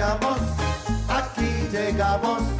llegamos, aquí llegamos.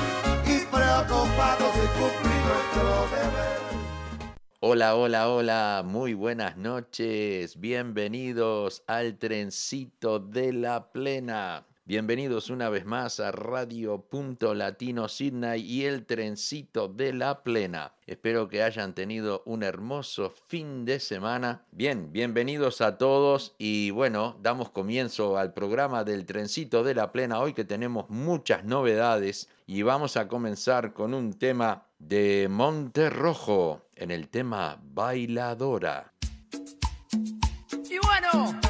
Hola, hola, hola, muy buenas noches, bienvenidos al trencito de la plena. Bienvenidos una vez más a Radio Punto Latino Sydney y el trencito de la plena. Espero que hayan tenido un hermoso fin de semana. Bien, bienvenidos a todos y bueno, damos comienzo al programa del trencito de la plena hoy que tenemos muchas novedades y vamos a comenzar con un tema de Monterrojo en el tema Bailadora. Y bueno,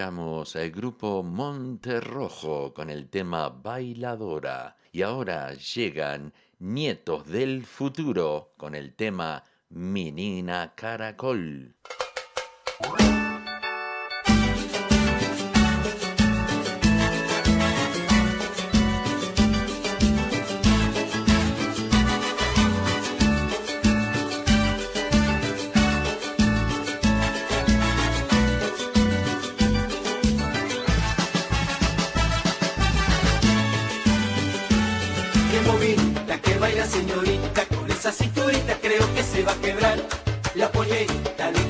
escuchamos al grupo Monterrojo con el tema Bailadora. Y ahora llegan Nietos del Futuro con el tema Menina Caracol.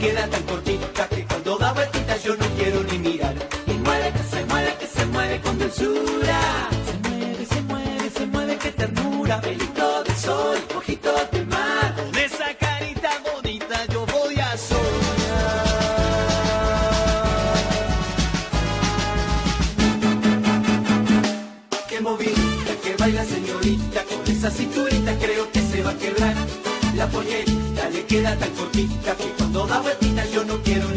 Queda tan cortita que cuando da vueltitas yo no quiero ni mirar. Y mueve, que se mueve, que se mueve con dulzura. Se mueve, se mueve, se mueve, qué ternura. Pelito de sol, ojitos de mar. Con esa carita bonita yo voy a soñar. Qué movida, que baila señorita, con esa cinturita creo que se va a quebrar. La pollerita le queda tan cortita que yo no quiero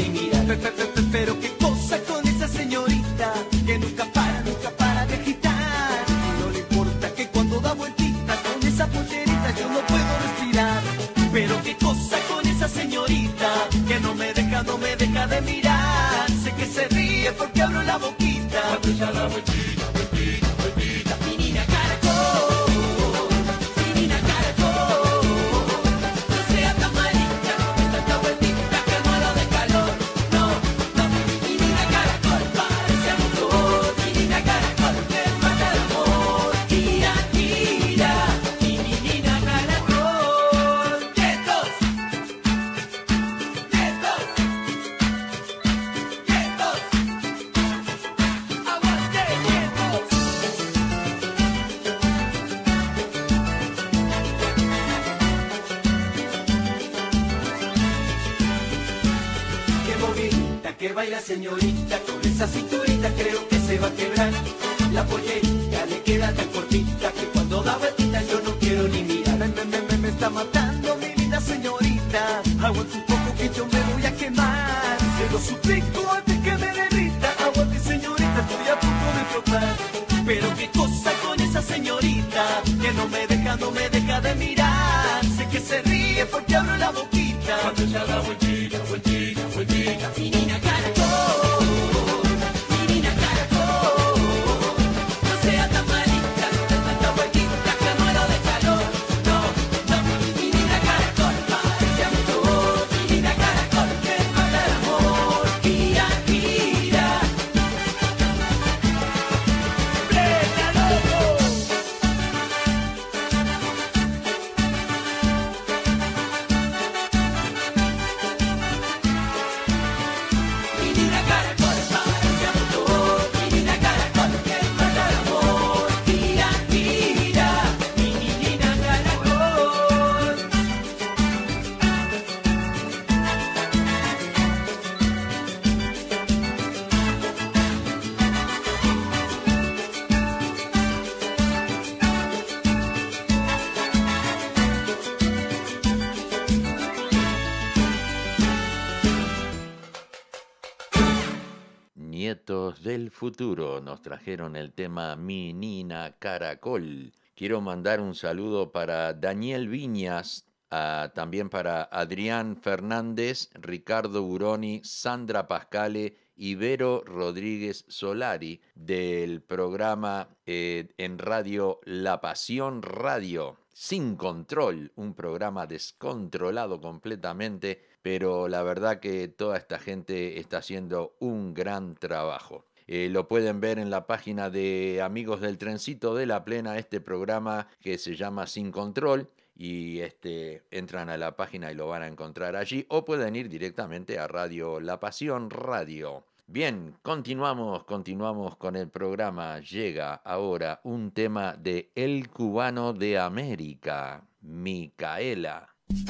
del futuro nos trajeron el tema Mi Nina Caracol. Quiero mandar un saludo para Daniel Viñas, ah, también para Adrián Fernández, Ricardo Buroni, Sandra Pascale y Vero Rodríguez Solari del programa eh, en radio La Pasión Radio. Sin control, un programa descontrolado completamente, pero la verdad que toda esta gente está haciendo un gran trabajo. Eh, lo pueden ver en la página de Amigos del Trencito de la Plena, este programa que se llama Sin Control. Y este, entran a la página y lo van a encontrar allí. O pueden ir directamente a Radio La Pasión Radio. Bien, continuamos, continuamos con el programa. Llega ahora un tema de El Cubano de América, Micaela.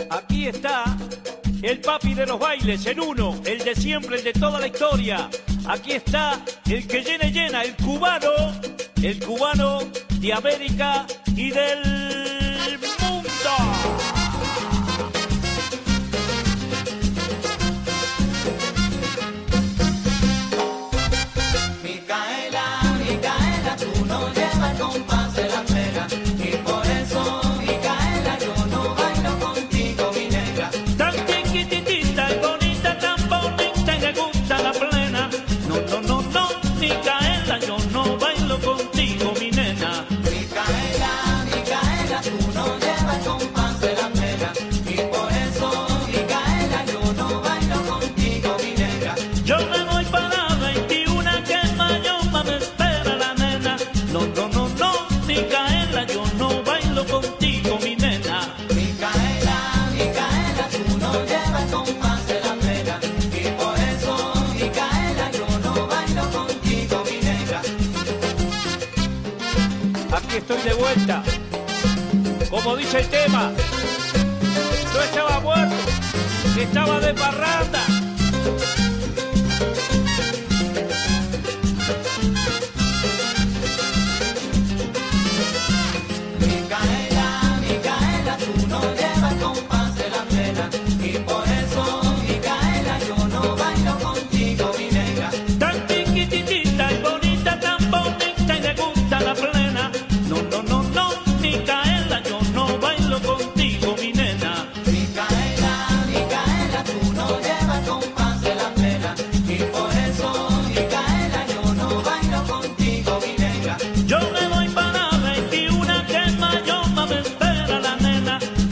Aquí está el papi de los bailes, el uno, el de siempre, el de toda la historia. Aquí está el que llena y llena, el cubano, el cubano de América y del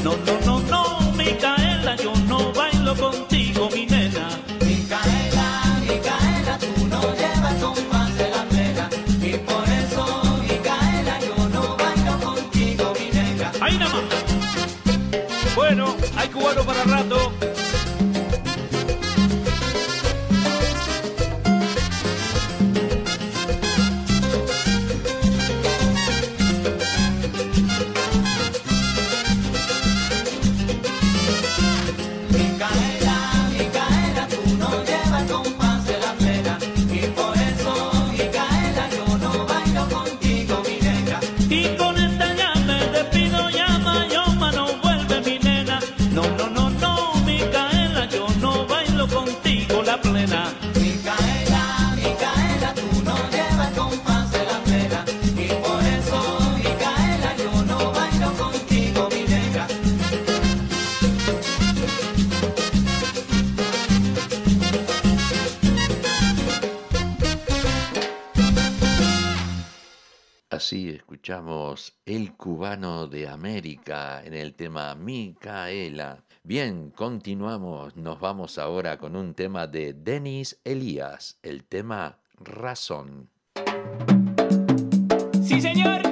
No, no, no, no. Bien, continuamos. Nos vamos ahora con un tema de Denis Elías, el tema Razón. Sí, señor.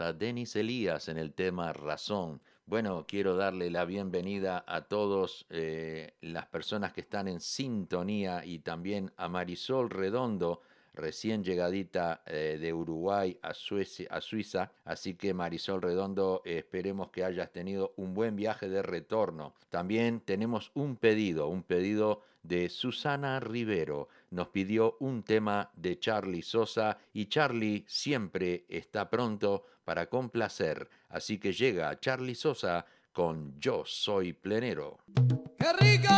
A Denis Elías en el tema Razón. Bueno, quiero darle la bienvenida a todos eh, las personas que están en sintonía y también a Marisol Redondo, recién llegadita eh, de Uruguay a, a, Suiza. Así que Marisol Redondo, esperemos que hayas tenido un buen viaje de retorno. También tenemos un pedido, un pedido de Susana Rivero. Nos pidió un tema de Charlie Sosa y Charlie siempre está pronto para complacer. Así que llega Charlie Sosa con Yo Soy Plenero. ¡Qué rico!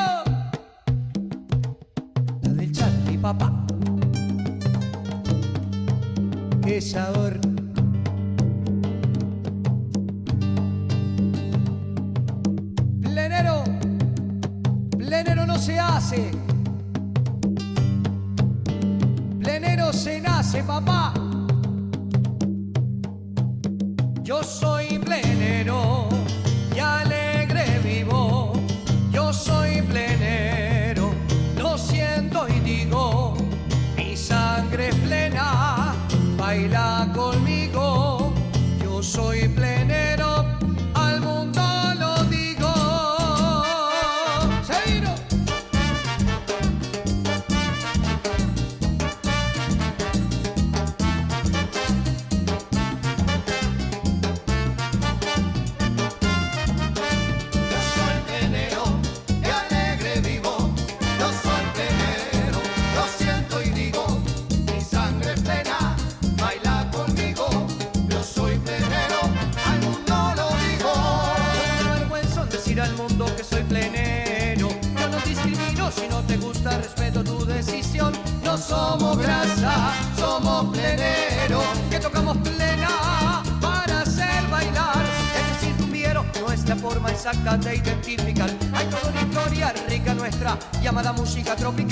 La del Charlie, papá. ¡Qué sabor! Plenero, plenero no se hace. Se nace, papá. Música tropical.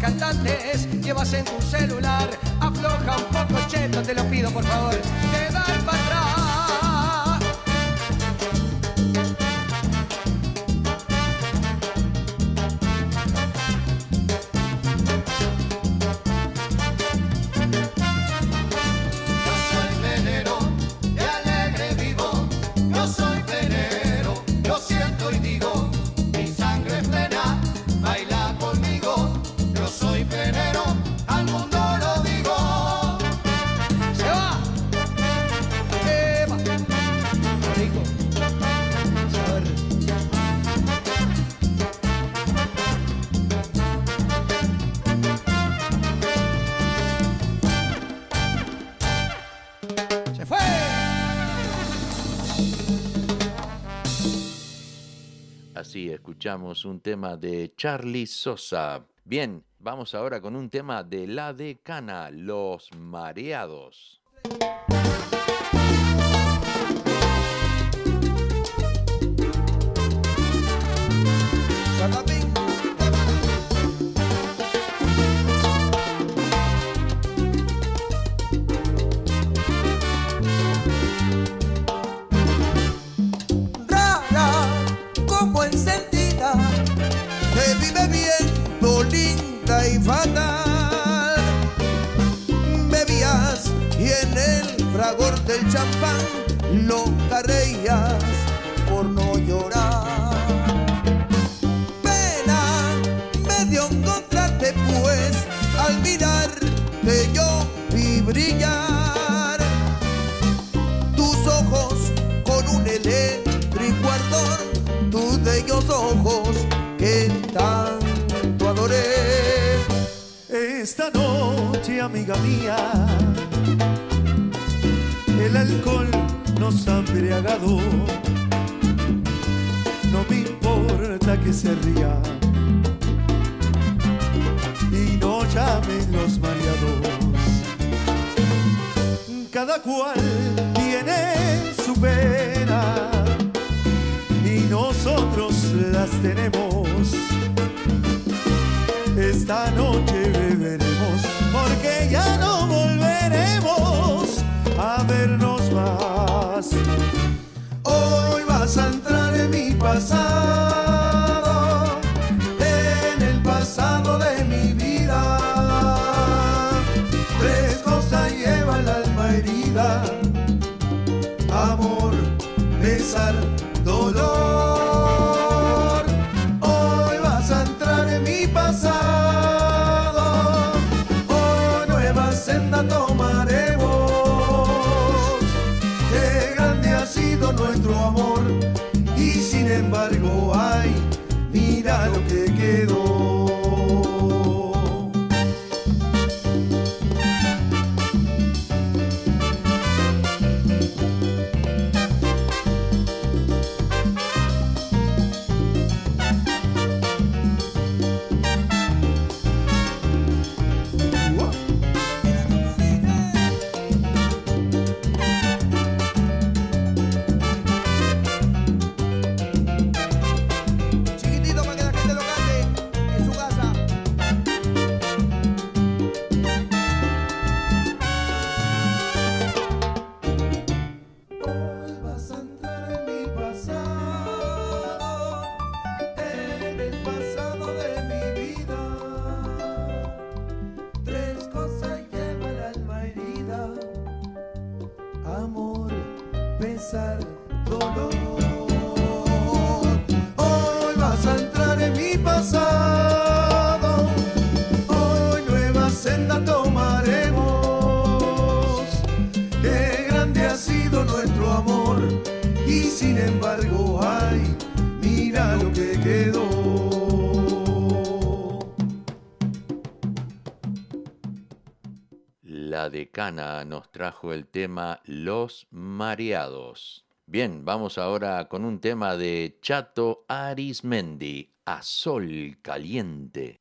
Cantantes llevas en tu celular. Afloja un poco, cheto, te lo pido por favor. Te dan para atrás. Un tema de Charlie Sosa. Bien, vamos ahora con un tema de La Decana, Los Mareados. Vive viendo linda y fatal. Bebías y en el fragor del champán loca reías por no llorar. Pena me dio pues al mirarte yo vi brillar tus ojos con un eléctrico ardor, tus bellos ojos que tanto amiga mía. El alcohol nos ha embriagado. No me importa que se ría y no llamen los mareados. Cada cual tiene su pena y nosotros las tenemos. Esta noche ya no volveremos a vernos más. Hoy vas a entrar en mi pasado, en el pasado de mi vida. Tres cosas lleva el alma herida, amor, besar dolor. Hoy vas a entrar en mi pasado, hoy nueva senda tomaremos. Qué grande ha sido nuestro amor y sin embargo. Nos trajo el tema Los Mareados. Bien, vamos ahora con un tema de Chato Arismendi, A Sol Caliente.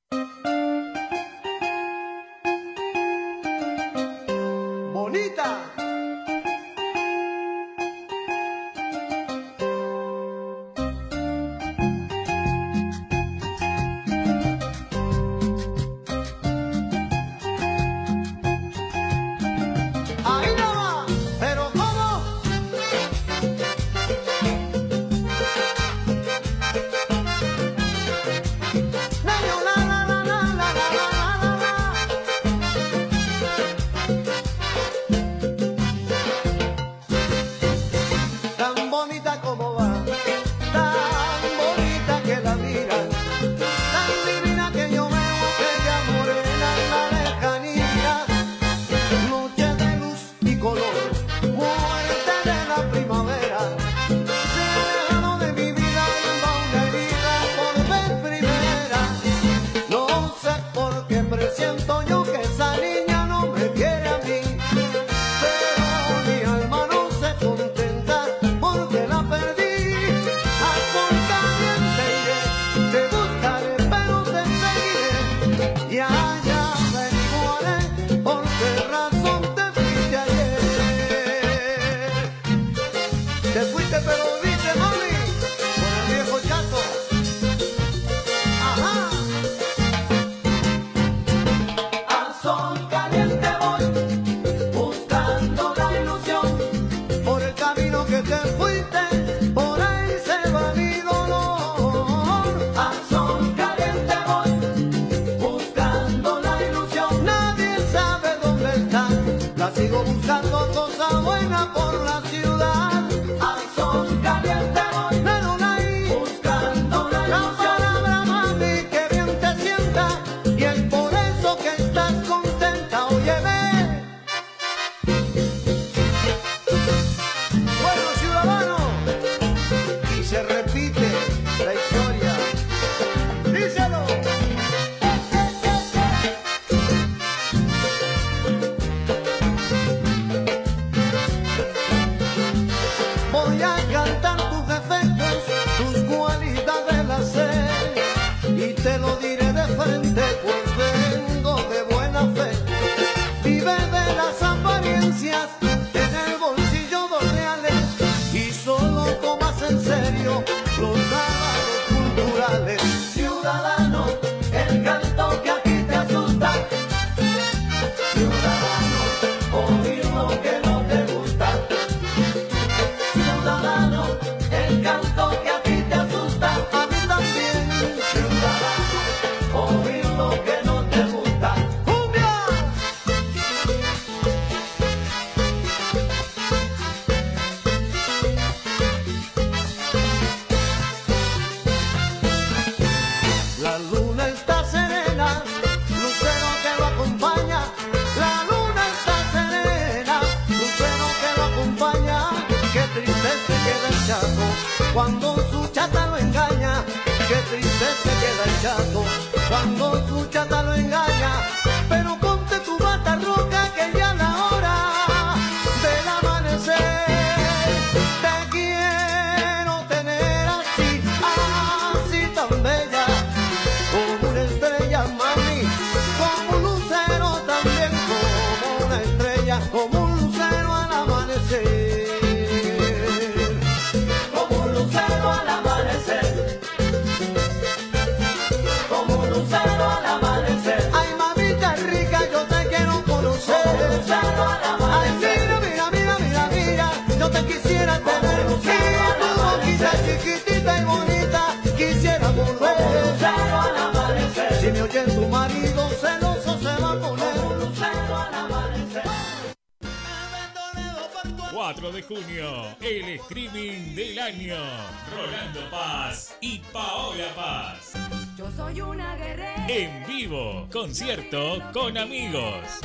soy una guerrera. En vivo, concierto con amigos.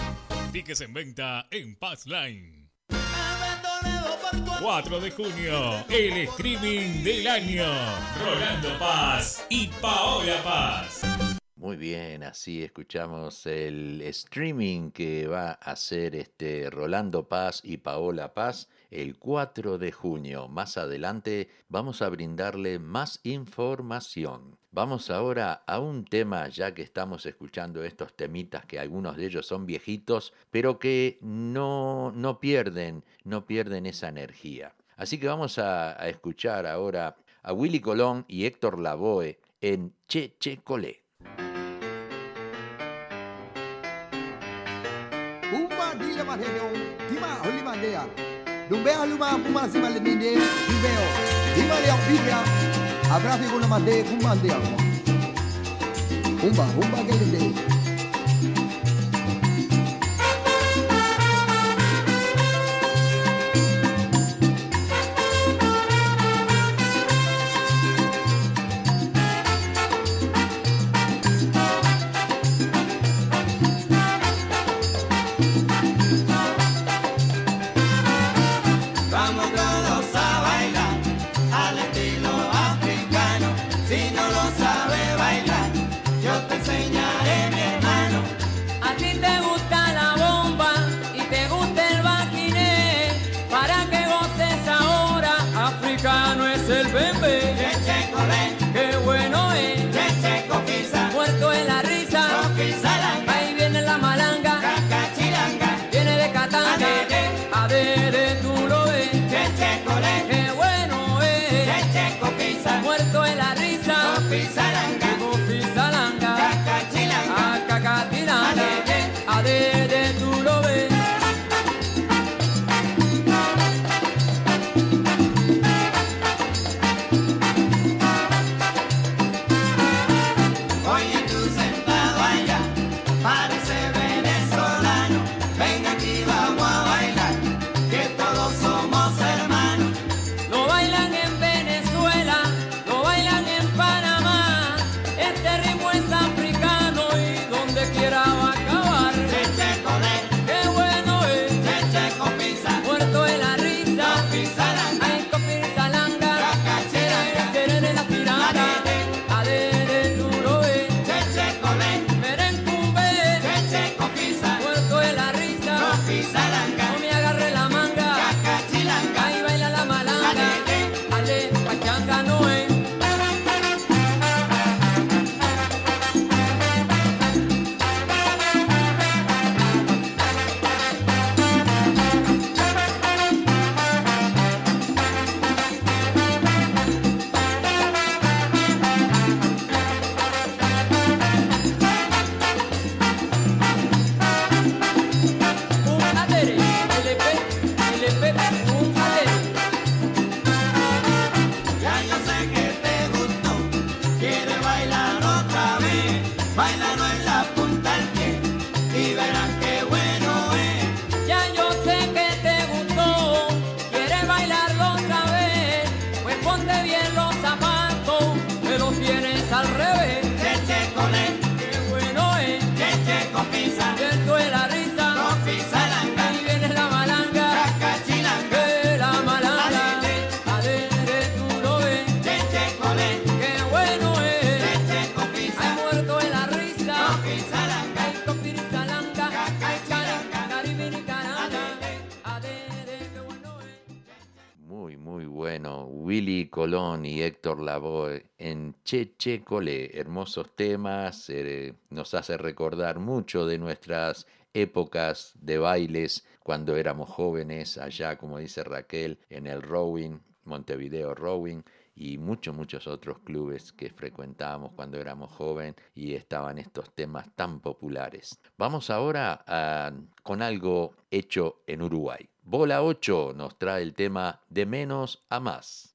Tickets en venta en Passline. 4 de junio, el streaming del año. Rolando Paz y Paola Paz. Muy bien, así escuchamos el streaming que va a hacer este Rolando Paz y Paola Paz el 4 de junio. Más adelante vamos a brindarle más información. Vamos ahora a un tema, ya que estamos escuchando estos temitas, que algunos de ellos son viejitos, pero que no, no pierden, no pierden esa energía. Así que vamos a, escuchar ahora a Willy Colón y Héctor Lavoe en Che Che Colé. Abra a figura, mandei, cumbandei, Umba, umba, guelindei. Pacheco, hermosos temas, eh, nos hace recordar mucho de nuestras épocas de bailes cuando éramos jóvenes, allá, como dice Raquel, en el Rowing, Montevideo Rowing y muchos, muchos otros clubes que frecuentábamos cuando éramos jóvenes y estaban estos temas tan populares. Vamos ahora con algo hecho en Uruguay. Bola 8 nos trae el tema de menos a más.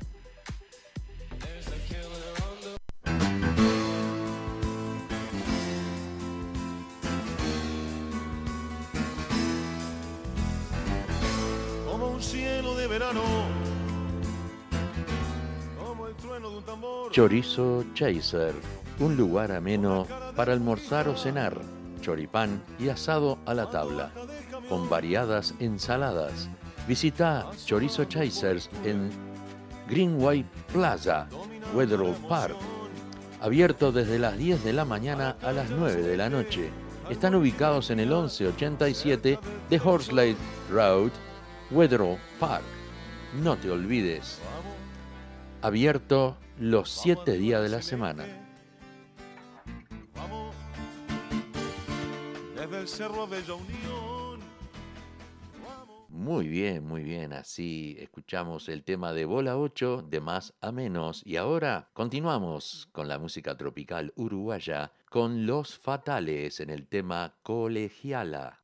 Chorizo Chaser, un lugar ameno para almorzar o cenar, choripán y asado a la tabla, con variadas ensaladas. Visita Chorizo Chasers en Greenway Plaza, Weatherall Park, abierto desde las 10 de la mañana a las 9 de la noche. Están ubicados en el 1187 de Horsley Road, Weatherall Park. No te olvides. Abierto los 7 días de la semana. Desde el Cerro Bella Unión. Muy bien, muy bien. Así escuchamos el tema de Bola 8 de más a menos. Y ahora continuamos con la música tropical uruguaya con Los Fatales en el tema Colegiala.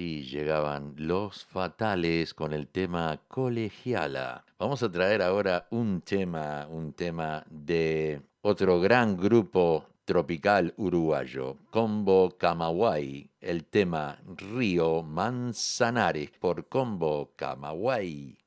Llegaban los fatales con el tema colegiala. Vamos a traer ahora un tema, un tema de otro gran grupo tropical uruguayo, Combo Camagüey, el tema Río Manzanares por Combo Camagüey.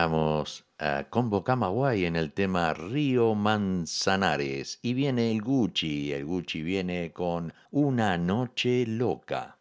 Éramos uh, eh, Combo Camagüey en el tema Río Manzanares. Y viene el Gucci. El Gucci viene con Una Noche Loca.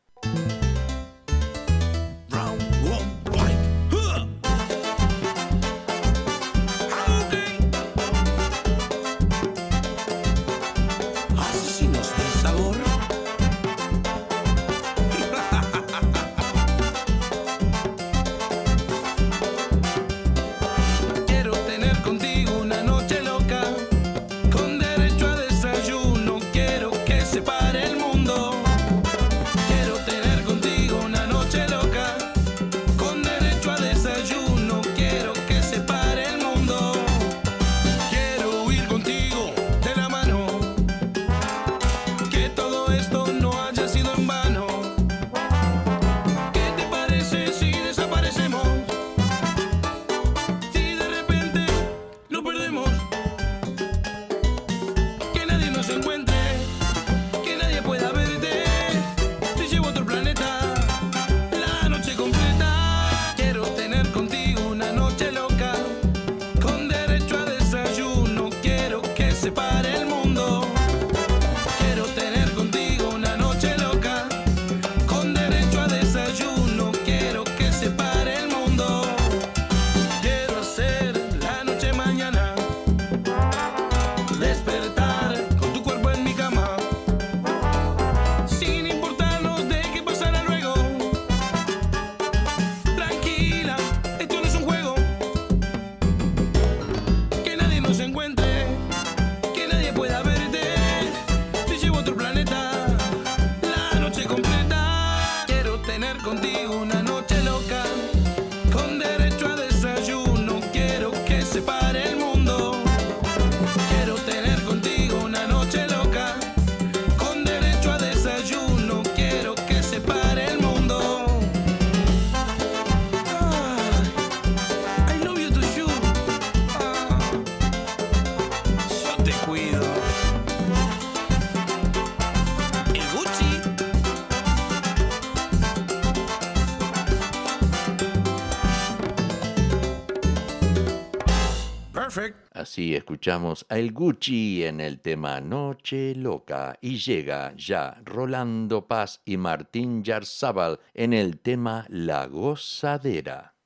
Escuchamos a El Gucci en el tema Noche Loca y llega ya Rolando Paz y Martín Yarzábal en el tema La Gozadera.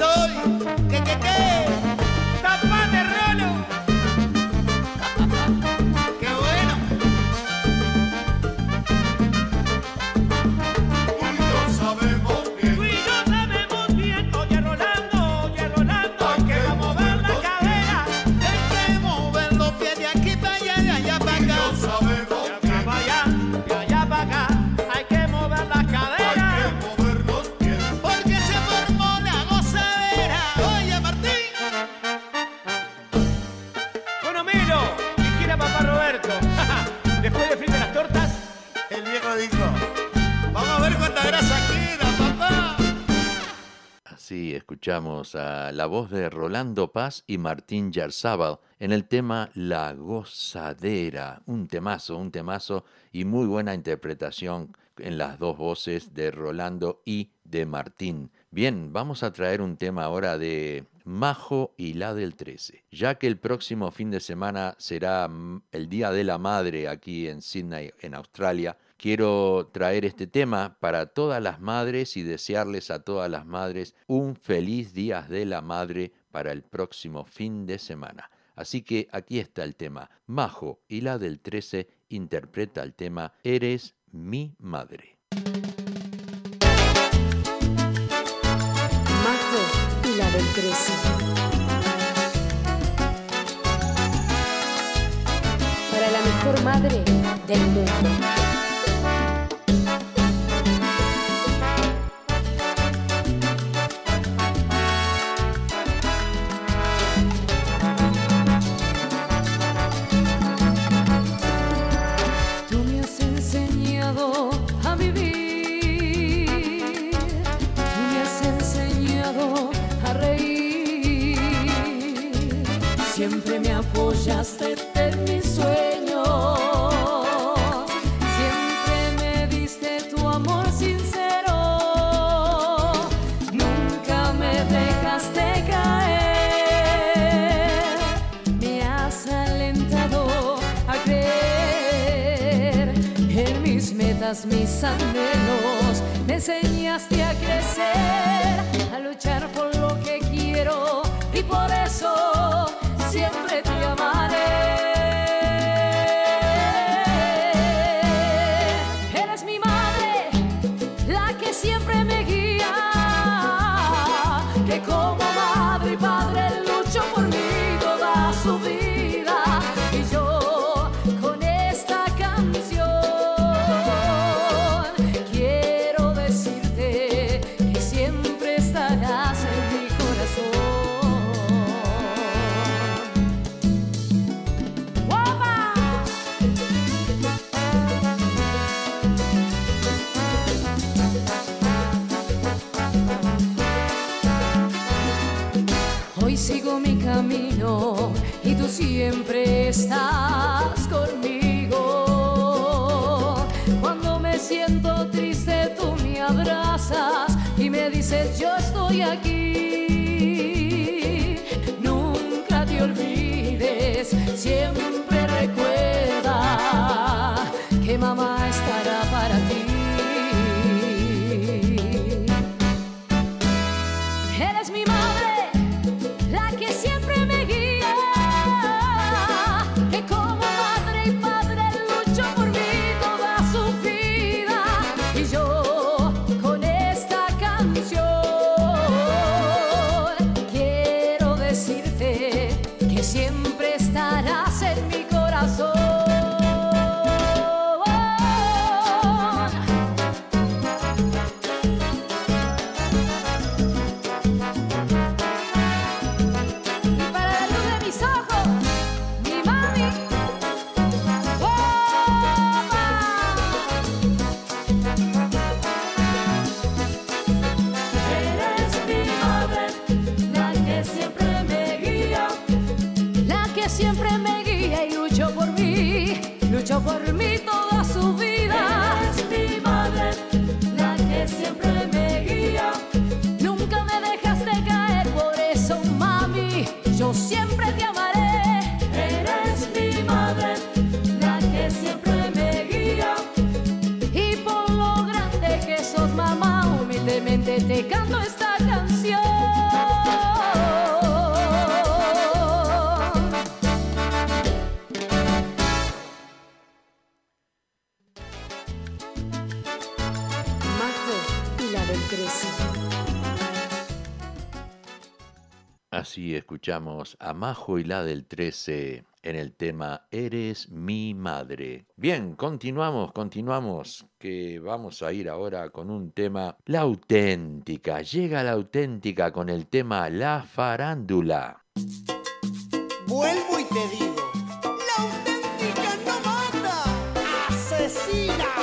estoy. A la voz de Rolando Paz y Martín Yarzábal en el tema La Gozadera. Un temazo, un temazo y muy buena interpretación en las dos voces de Rolando y de Martín. Bien, vamos a traer un tema ahora de Majo y la del 13, ya que el próximo fin de semana será mm, el Día de la Madre aquí en Sydney, en Australia. Quiero traer este tema para todas las madres y desearles a todas las madres un feliz Día de la Madre para el próximo fin de semana. Así que aquí está el tema. Majo y la del 13 interpreta el tema Eres mi madre. Majo y la del 13. Para la mejor madre del mundo. Escuchamos a Majo y la del 13 en el tema Eres mi madre. Bien, continuamos, continuamos, que vamos a ir ahora con un tema, la auténtica. Llega la auténtica con el tema La farándula. Vuelvo y te digo, la auténtica no mata, asesina.